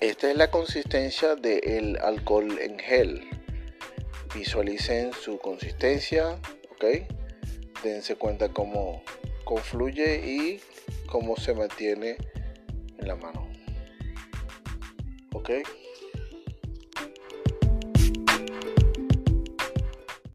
Esta es la consistencia del alcohol en gel. Visualicen su consistencia, ¿ok? Dense cuenta cómo confluye y cómo se mantiene en la mano. ¿Ok?